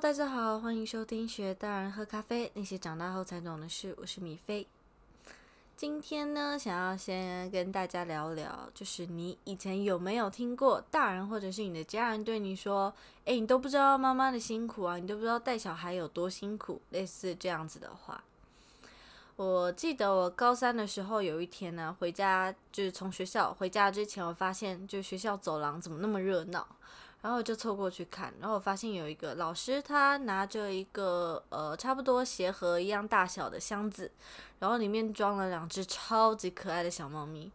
大家好，欢迎收听学大人喝咖啡，那些长大后才懂的事。我是米菲。今天呢，想要先跟大家聊聊，就是你以前有没有听过大人或者是你的家人对你说：“诶，你都不知道妈妈的辛苦啊，你都不知道带小孩有多辛苦。”类似这样子的话。我记得我高三的时候，有一天呢，回家就是从学校回家之前，我发现就学校走廊怎么那么热闹。然后我就凑过去看，然后我发现有一个老师，他拿着一个呃差不多鞋盒一样大小的箱子，然后里面装了两只超级可爱的小猫咪。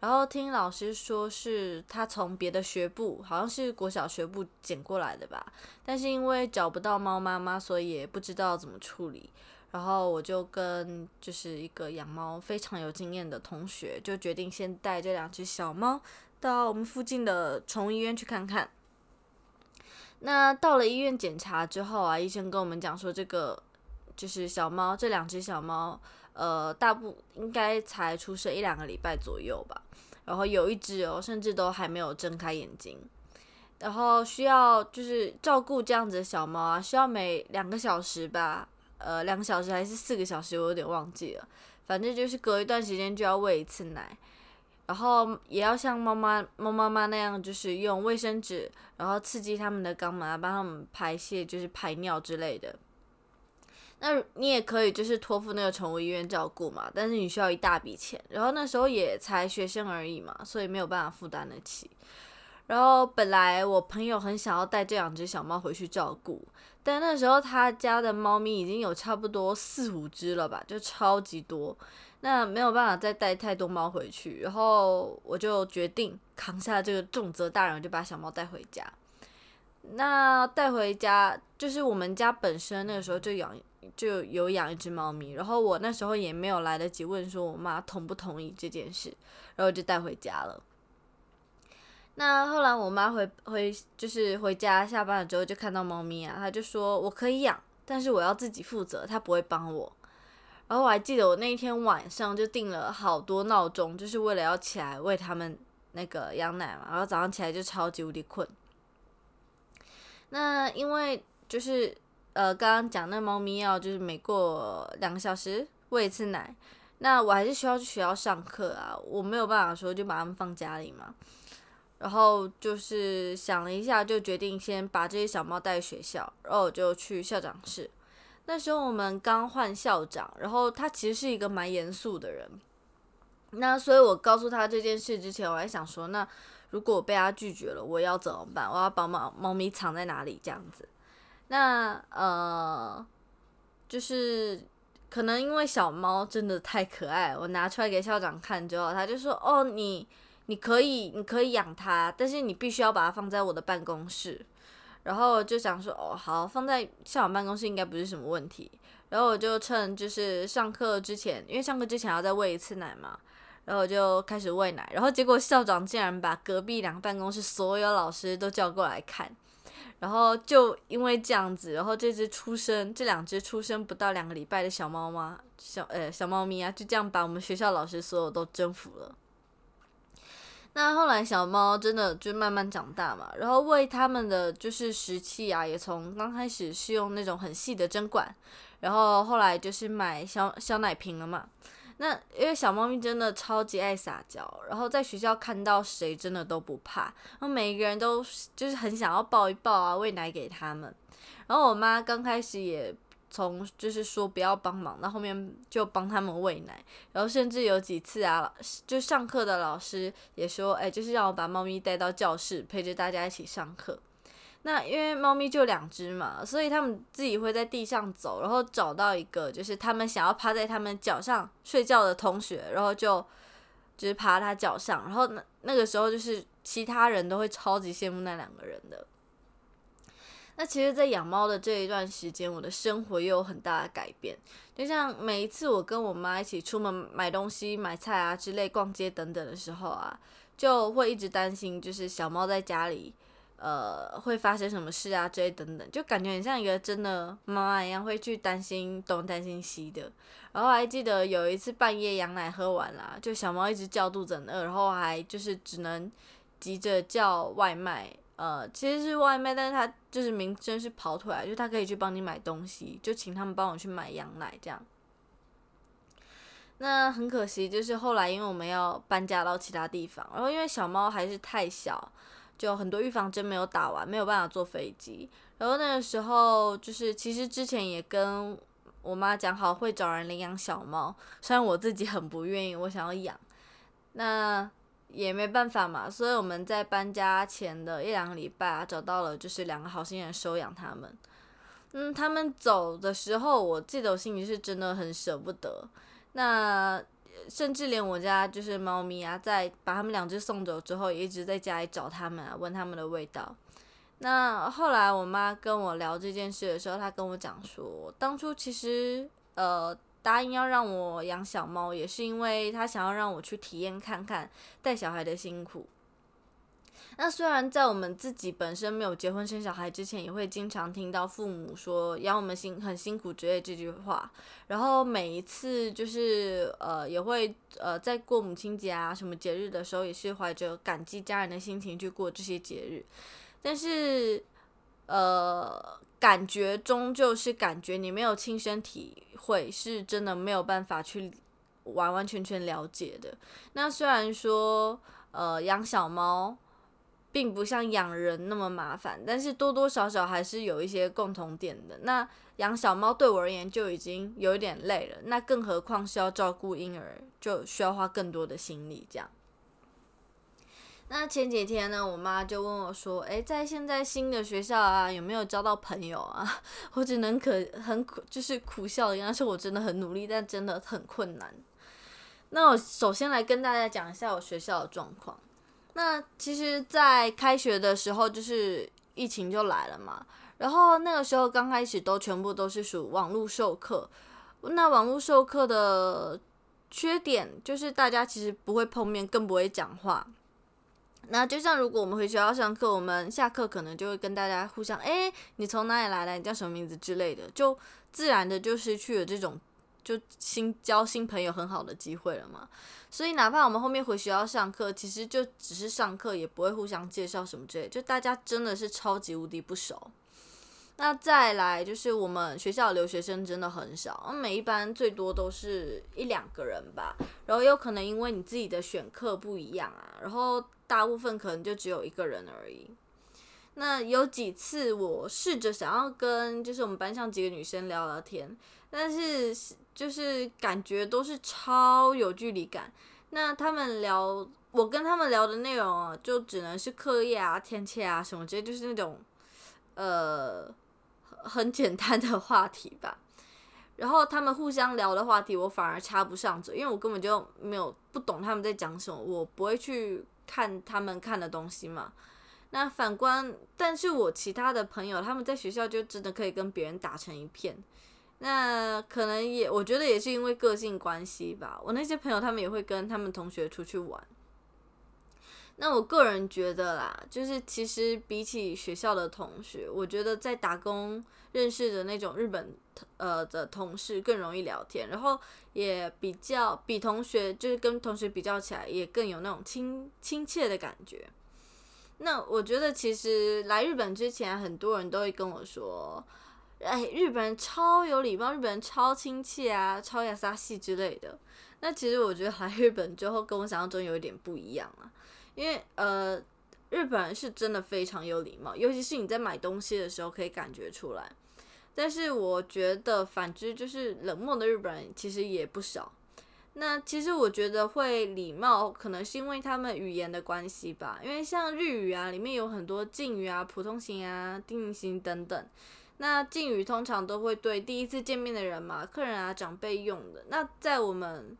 然后听老师说是他从别的学部，好像是国小学部捡过来的吧，但是因为找不到猫妈妈，所以也不知道怎么处理。然后我就跟就是一个养猫非常有经验的同学，就决定先带这两只小猫到我们附近的宠物医院去看看。那到了医院检查之后啊，医生跟我们讲说，这个就是小猫，这两只小猫，呃，大部应该才出生一两个礼拜左右吧。然后有一只哦，甚至都还没有睁开眼睛。然后需要就是照顾这样子的小猫啊，需要每两个小时吧，呃，两个小时还是四个小时，我有点忘记了。反正就是隔一段时间就要喂一次奶。然后也要像猫妈猫妈妈那样，就是用卫生纸，然后刺激他们的肛门，帮他们排泄，就是排尿之类的。那你也可以就是托付那个宠物医院照顾嘛，但是你需要一大笔钱，然后那时候也才学生而已嘛，所以没有办法负担得起。然后本来我朋友很想要带这两只小猫回去照顾，但那时候他家的猫咪已经有差不多四五只了吧，就超级多。那没有办法再带太多猫回去，然后我就决定扛下这个重责大任，就把小猫带回家。那带回家就是我们家本身那个时候就养就有养一只猫咪，然后我那时候也没有来得及问说我妈同不同意这件事，然后就带回家了。那后来我妈回回就是回家下班了之后就看到猫咪啊，她就说我可以养，但是我要自己负责，她不会帮我。然后我还记得我那一天晚上就定了好多闹钟，就是为了要起来喂它们那个羊奶嘛。然后早上起来就超级无敌困。那因为就是呃刚刚讲那猫咪要就是每过两个小时喂一次奶，那我还是需要去学校上课啊，我没有办法说就把它们放家里嘛。然后就是想了一下，就决定先把这些小猫带学校，然后我就去校长室。那时候我们刚换校长，然后他其实是一个蛮严肃的人。那所以我告诉他这件事之前，我还想说，那如果被他拒绝了，我要怎么办？我要把猫猫咪藏在哪里？这样子。那呃，就是可能因为小猫真的太可爱，我拿出来给校长看之后，他就说：“哦，你你可以你可以养它，但是你必须要把它放在我的办公室。”然后就想说，哦，好，放在校长办公室应该不是什么问题。然后我就趁就是上课之前，因为上课之前要再喂一次奶嘛，然后我就开始喂奶。然后结果校长竟然把隔壁两个办公室所有老师都叫过来看。然后就因为这样子，然后这只出生，这两只出生不到两个礼拜的小猫吗？小呃小猫咪啊，就这样把我们学校老师所有都征服了。那后来小猫真的就慢慢长大嘛，然后喂它们的就是食器啊，也从刚开始是用那种很细的针管，然后后来就是买小小奶瓶了嘛。那因为小猫咪真的超级爱撒娇，然后在学校看到谁真的都不怕，然后每一个人都就是很想要抱一抱啊，喂奶给他们。然后我妈刚开始也。从就是说不要帮忙，那后面就帮他们喂奶，然后甚至有几次啊，就上课的老师也说，哎，就是让我把猫咪带到教室陪着大家一起上课。那因为猫咪就两只嘛，所以他们自己会在地上走，然后找到一个就是他们想要趴在他们脚上睡觉的同学，然后就就是趴他脚上，然后那那个时候就是其他人都会超级羡慕那两个人的。那其实，在养猫的这一段时间，我的生活又有很大的改变。就像每一次我跟我妈一起出门买东西、买菜啊之类、逛街等等的时候啊，就会一直担心，就是小猫在家里，呃，会发生什么事啊，之类等等，就感觉很像一个真的妈妈一样，会去担心东担心西的。然后还记得有一次半夜羊奶喝完了，就小猫一直叫肚子很饿，然后还就是只能急着叫外卖。呃，其实是外卖，但是他就是名称是跑腿，就他可以去帮你买东西，就请他们帮我去买羊奶这样。那很可惜，就是后来因为我们要搬家到其他地方，然后因为小猫还是太小，就很多预防针没有打完，没有办法坐飞机。然后那个时候就是其实之前也跟我妈讲好会找人领养小猫，虽然我自己很不愿意，我想要养，那。也没办法嘛，所以我们在搬家前的一两个礼拜啊，找到了就是两个好心人收养他们。嗯，他们走的时候，我记得我心里是真的很舍不得。那甚至连我家就是猫咪啊，在把他们两只送走之后，一直在家里找他们啊，闻他们的味道。那后来我妈跟我聊这件事的时候，她跟我讲说，当初其实呃。答应要让我养小猫，也是因为他想要让我去体验看看带小孩的辛苦。那虽然在我们自己本身没有结婚生小孩之前，也会经常听到父母说养我们辛很辛苦之类这句话。然后每一次就是呃，也会呃，在过母亲节啊什么节日的时候，也是怀着感激家人的心情去过这些节日。但是呃。感觉终究是感觉，你没有亲身体会，是真的没有办法去完完全全了解的。那虽然说，呃，养小猫并不像养人那么麻烦，但是多多少少还是有一些共同点的。那养小猫对我而言就已经有一点累了，那更何况是要照顾婴儿，就需要花更多的心力这样。那前几天呢，我妈就问我说：“诶，在现在新的学校啊，有没有交到朋友啊？” 我只能可很苦，就是苦笑一样，说 我真的很努力，但真的很困难。那我首先来跟大家讲一下我学校的状况。那其实，在开学的时候，就是疫情就来了嘛。然后那个时候刚开始都全部都是属网络授课。那网络授课的缺点就是大家其实不会碰面，更不会讲话。那就像如果我们回学校上课，我们下课可能就会跟大家互相，哎，你从哪里来的？你叫什么名字之类的，就自然的就失去了这种就新交新朋友很好的机会了嘛。所以哪怕我们后面回学校上课，其实就只是上课，也不会互相介绍什么之类，就大家真的是超级无敌不熟。那再来就是我们学校留学生真的很少，每一班最多都是一两个人吧。然后有可能因为你自己的选课不一样啊，然后大部分可能就只有一个人而已。那有几次我试着想要跟就是我们班上几个女生聊聊天，但是就是感觉都是超有距离感。那他们聊我跟他们聊的内容啊，就只能是课业啊、天气啊什么，直接就是那种呃。很简单的话题吧，然后他们互相聊的话题，我反而插不上嘴，因为我根本就没有不懂他们在讲什么，我不会去看他们看的东西嘛。那反观，但是我其他的朋友，他们在学校就真的可以跟别人打成一片。那可能也，我觉得也是因为个性关系吧。我那些朋友，他们也会跟他们同学出去玩。那我个人觉得啦，就是其实比起学校的同学，我觉得在打工认识的那种日本呃的同事更容易聊天，然后也比较比同学就是跟同学比较起来，也更有那种亲亲切的感觉。那我觉得其实来日本之前，很多人都会跟我说，哎，日本人超有礼貌，日本人超亲切啊，超亚萨系之类的。那其实我觉得来日本之后，跟我想象中有一点不一样啊。因为呃，日本人是真的非常有礼貌，尤其是你在买东西的时候可以感觉出来。但是我觉得反之，就是冷漠的日本人其实也不少。那其实我觉得会礼貌，可能是因为他们语言的关系吧。因为像日语啊，里面有很多敬语啊、普通型啊、定型等等。那敬语通常都会对第一次见面的人嘛、客人啊、长辈用的。那在我们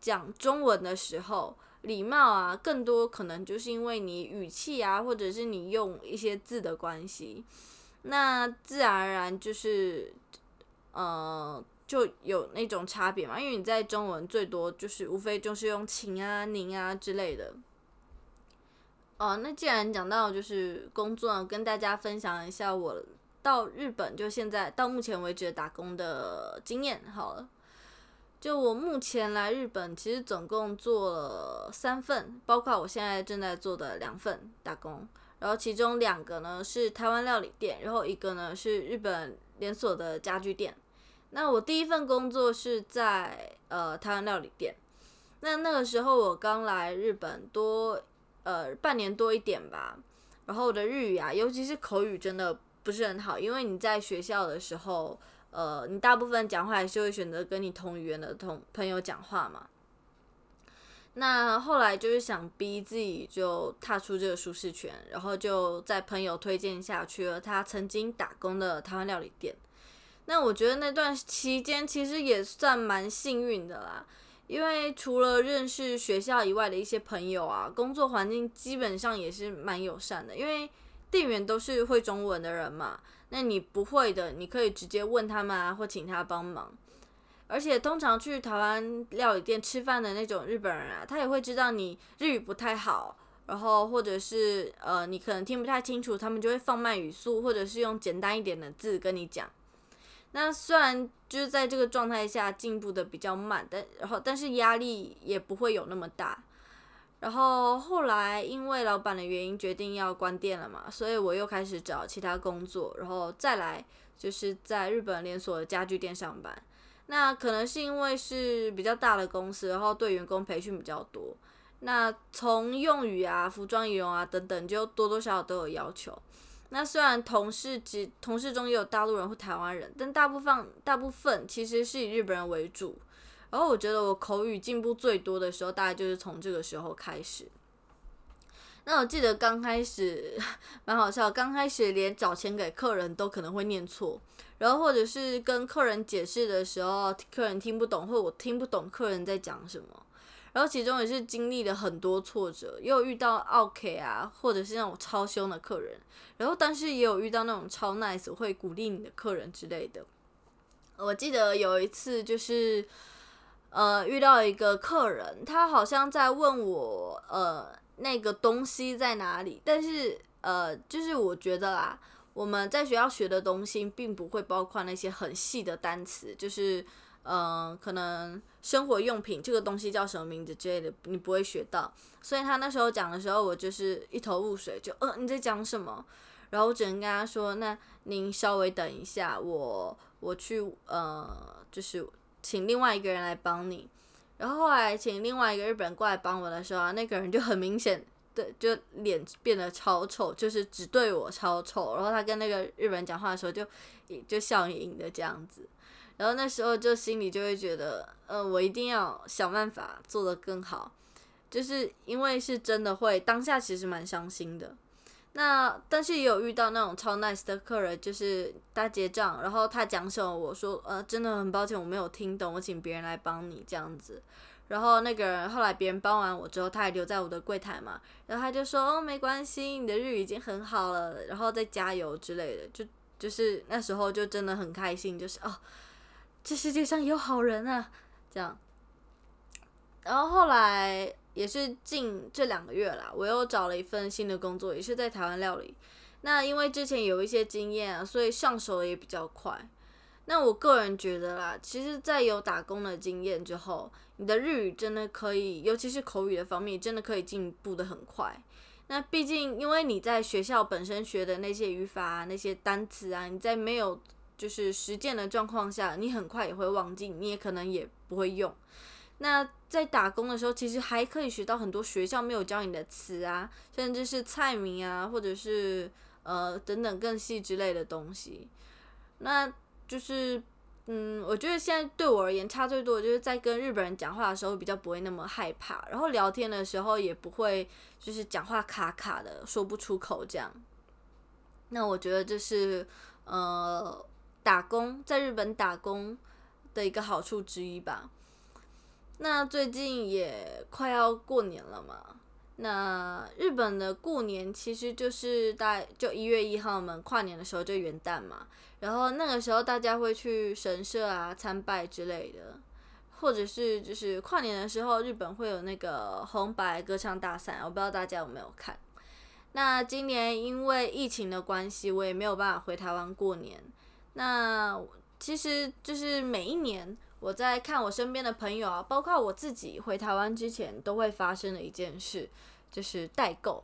讲中文的时候，礼貌啊，更多可能就是因为你语气啊，或者是你用一些字的关系，那自然而然就是，呃，就有那种差别嘛。因为你在中文最多就是无非就是用请啊、您啊之类的。哦，那既然讲到就是工作，跟大家分享一下我到日本就现在到目前为止打工的经验好了。就我目前来日本，其实总共做了三份，包括我现在正在做的两份打工。然后其中两个呢是台湾料理店，然后一个呢是日本连锁的家具店。那我第一份工作是在呃台湾料理店。那那个时候我刚来日本多呃半年多一点吧，然后我的日语啊，尤其是口语真的不是很好，因为你在学校的时候，呃，你大部分讲话还是会选择跟你同语言的同朋友讲话嘛。那后来就是想逼自己就踏出这个舒适圈，然后就在朋友推荐下去了他曾经打工的台湾料理店。那我觉得那段期间其实也算蛮幸运的啦，因为除了认识学校以外的一些朋友啊，工作环境基本上也是蛮友善的，因为店员都是会中文的人嘛，那你不会的，你可以直接问他们啊，或请他帮忙。而且通常去台湾料理店吃饭的那种日本人啊，他也会知道你日语不太好，然后或者是呃你可能听不太清楚，他们就会放慢语速，或者是用简单一点的字跟你讲。那虽然就是在这个状态下进步的比较慢，但然后但是压力也不会有那么大。然后后来因为老板的原因决定要关店了嘛，所以我又开始找其他工作，然后再来就是在日本连锁的家具店上班。那可能是因为是比较大的公司，然后对员工培训比较多。那从用语啊、服装仪容啊等等，就多多少少都有要求。那虽然同事及同事中也有大陆人或台湾人，但大部分大部分其实是以日本人为主。然后我觉得我口语进步最多的时候，大概就是从这个时候开始。那我记得刚开始 蛮好笑，刚开始连找钱给客人都可能会念错，然后或者是跟客人解释的时候，客人听不懂，或我听不懂客人在讲什么。然后其中也是经历了很多挫折，也有遇到 OK 啊，或者是那种超凶的客人，然后但是也有遇到那种超 nice 会鼓励你的客人之类的。我记得有一次就是呃遇到一个客人，他好像在问我呃。那个东西在哪里？但是呃，就是我觉得啦，我们在学校学的东西，并不会包括那些很细的单词，就是嗯，可能生活用品这个东西叫什么名字之类的，你不会学到。所以他那时候讲的时候，我就是一头雾水，就呃你在讲什么？然后我只能跟他说，那您稍微等一下，我我去呃，就是请另外一个人来帮你。然后后来请另外一个日本人过来帮我的时候啊，那个人就很明显的就脸变得超臭，就是只对我超臭。然后他跟那个日本人讲话的时候就就笑盈盈的这样子。然后那时候就心里就会觉得，呃，我一定要想办法做得更好，就是因为是真的会当下其实蛮伤心的。那但是也有遇到那种超 nice 的客人，就是他结账，然后他讲什么，我说呃真的很抱歉我没有听懂，我请别人来帮你这样子。然后那个人后来别人帮完我之后，他还留在我的柜台嘛，然后他就说哦没关系，你的日语已经很好了，然后再加油之类的，就就是那时候就真的很开心，就是哦这世界上有好人啊这样。然后后来。也是近这两个月啦，我又找了一份新的工作，也是在台湾料理。那因为之前有一些经验，所以上手也比较快。那我个人觉得啦，其实，在有打工的经验之后，你的日语真的可以，尤其是口语的方面，真的可以进步的很快。那毕竟，因为你在学校本身学的那些语法啊、那些单词啊，你在没有就是实践的状况下，你很快也会忘记，你也可能也不会用。那在打工的时候，其实还可以学到很多学校没有教你的词啊，甚至是菜名啊，或者是呃等等更细之类的东西。那就是，嗯，我觉得现在对我而言差最多就是在跟日本人讲话的时候比较不会那么害怕，然后聊天的时候也不会就是讲话卡卡的说不出口这样。那我觉得这是呃打工在日本打工的一个好处之一吧。那最近也快要过年了嘛，那日本的过年其实就是大就一月一号嘛，跨年的时候就元旦嘛，然后那个时候大家会去神社啊参拜之类的，或者是就是跨年的时候，日本会有那个红白歌唱大赛，我不知道大家有没有看。那今年因为疫情的关系，我也没有办法回台湾过年。那其实就是每一年。我在看我身边的朋友啊，包括我自己回台湾之前都会发生的一件事，就是代购。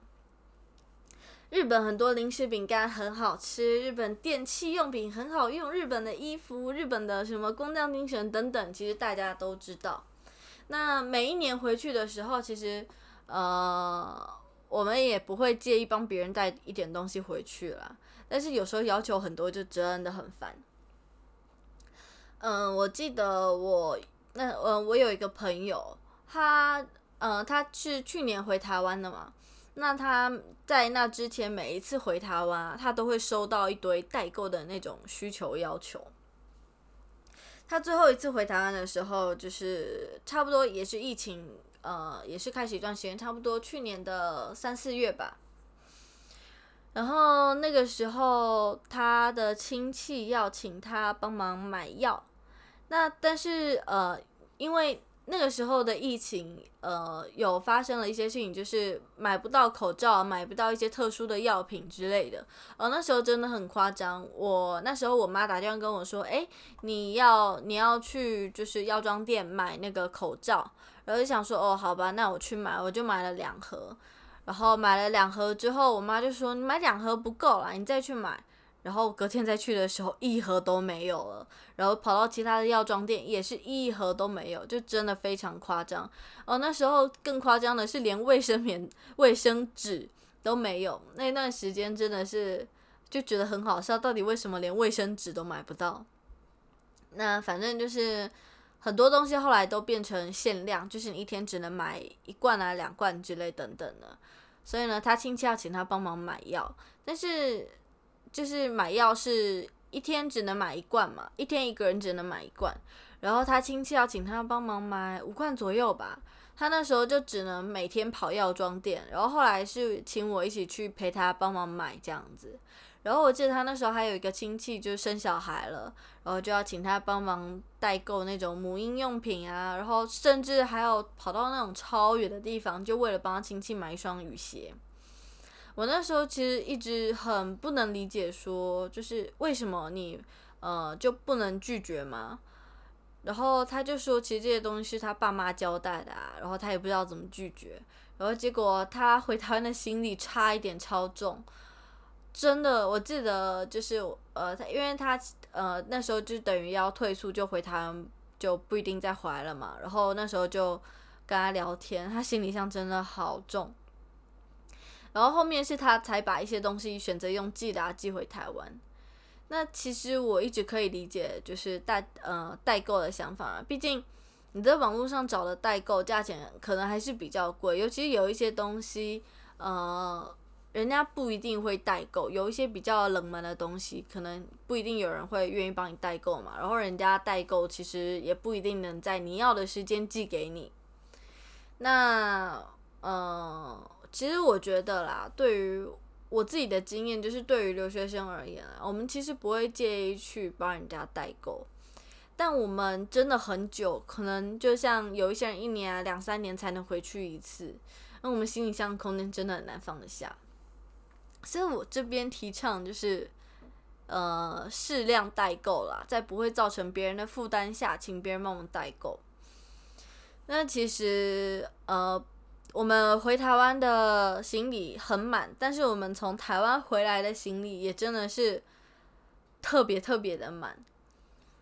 日本很多零食饼干很好吃，日本电器用品很好用，日本的衣服、日本的什么工匠精神等等，其实大家都知道。那每一年回去的时候，其实呃，我们也不会介意帮别人带一点东西回去了。但是有时候要求很多，就真的很烦。嗯，我记得我那呃，我有一个朋友，他呃，他是去年回台湾的嘛。那他在那之前每一次回台湾，他都会收到一堆代购的那种需求要求。他最后一次回台湾的时候，就是差不多也是疫情，呃，也是开始一段时间，差不多去年的三四月吧。然后那个时候，他的亲戚要请他帮忙买药，那但是呃，因为。那个时候的疫情，呃，有发生了一些事情，就是买不到口罩，买不到一些特殊的药品之类的。呃，那时候真的很夸张。我那时候我妈打电话跟我说：“哎，你要你要去就是药妆店买那个口罩。”然后就想说：“哦，好吧，那我去买。”我就买了两盒。然后买了两盒之后，我妈就说：“你买两盒不够啦，你再去买。”然后隔天再去的时候，一盒都没有了。然后跑到其他的药妆店，也是一盒都没有，就真的非常夸张。哦，那时候更夸张的是，连卫生棉、卫生纸都没有。那段时间真的是就觉得很好笑，到底为什么连卫生纸都买不到？那反正就是很多东西后来都变成限量，就是你一天只能买一罐啊、两罐之类等等的。所以呢，他亲戚要请他帮忙买药，但是。就是买药是一天只能买一罐嘛，一天一个人只能买一罐，然后他亲戚要请他帮忙买五罐左右吧，他那时候就只能每天跑药妆店，然后后来是请我一起去陪他帮忙买这样子，然后我记得他那时候还有一个亲戚就生小孩了，然后就要请他帮忙代购那种母婴用品啊，然后甚至还有跑到那种超远的地方，就为了帮他亲戚买一双雨鞋。我那时候其实一直很不能理解，说就是为什么你呃就不能拒绝吗？然后他就说，其实这些东西是他爸妈交代的啊，然后他也不知道怎么拒绝。然后结果他回台湾的行李差一点超重，真的，我记得就是呃，他因为他呃那时候就等于要退出，就回台湾就不一定再回来了嘛。然后那时候就跟他聊天，他行李箱真的好重。然后后面是他才把一些东西选择用寄达寄回台湾。那其实我一直可以理解，就是代呃代购的想法啊。毕竟你在网络上找的代购价钱可能还是比较贵，尤其有一些东西，呃，人家不一定会代购。有一些比较冷门的东西，可能不一定有人会愿意帮你代购嘛。然后人家代购其实也不一定能在你要的时间寄给你。那呃。其实我觉得啦，对于我自己的经验，就是对于留学生而言，我们其实不会介意去帮人家代购，但我们真的很久，可能就像有一些人一年啊两三年才能回去一次，那我们行李箱空间真的很难放得下。所以我这边提倡就是，呃，适量代购啦，在不会造成别人的负担下，请别人帮我代购。那其实，呃。我们回台湾的行李很满，但是我们从台湾回来的行李也真的是特别特别的满。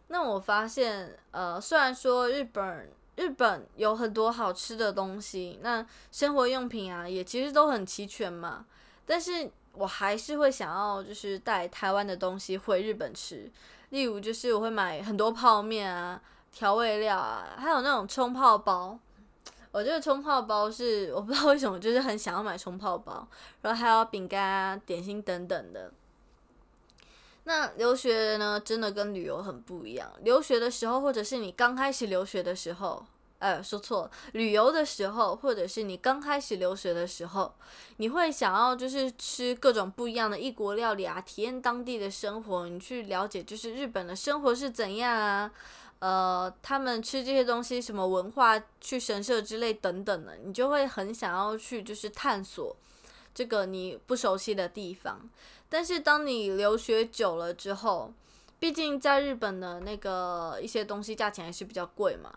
那我发现，呃，虽然说日本日本有很多好吃的东西，那生活用品啊也其实都很齐全嘛，但是我还是会想要就是带台湾的东西回日本吃，例如就是我会买很多泡面啊、调味料啊，还有那种冲泡包。我这个冲泡包是我不知道为什么，就是很想要买冲泡包，然后还有饼干啊、点心等等的。那留学呢，真的跟旅游很不一样。留学的时候，或者是你刚开始留学的时候，呃，说错了，旅游的时候，或者是你刚开始留学的时候，你会想要就是吃各种不一样的异国料理啊，体验当地的生活，你去了解就是日本的生活是怎样啊。呃，他们吃这些东西，什么文化，去神社之类等等的，你就会很想要去，就是探索这个你不熟悉的地方。但是当你留学久了之后，毕竟在日本的那个一些东西价钱还是比较贵嘛。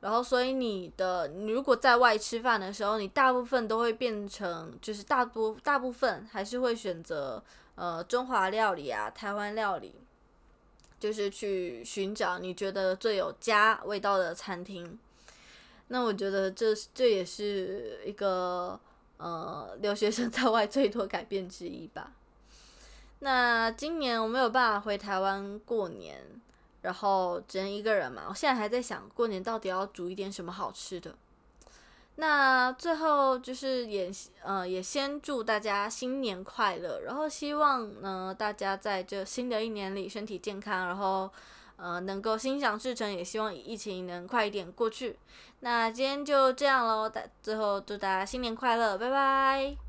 然后所以你的你如果在外吃饭的时候，你大部分都会变成就是大多大部分还是会选择呃中华料理啊、台湾料理，就是去寻找你觉得最有家味道的餐厅。那我觉得这这也是一个呃留学生在外最多改变之一吧。那今年我没有办法回台湾过年，然后只能一个人嘛。我现在还在想过年到底要煮一点什么好吃的。那最后就是也呃也先祝大家新年快乐，然后希望呢大家在这新的一年里身体健康，然后呃能够心想事成，也希望疫情能快一点过去。那今天就这样喽，大最后祝大家新年快乐，拜拜。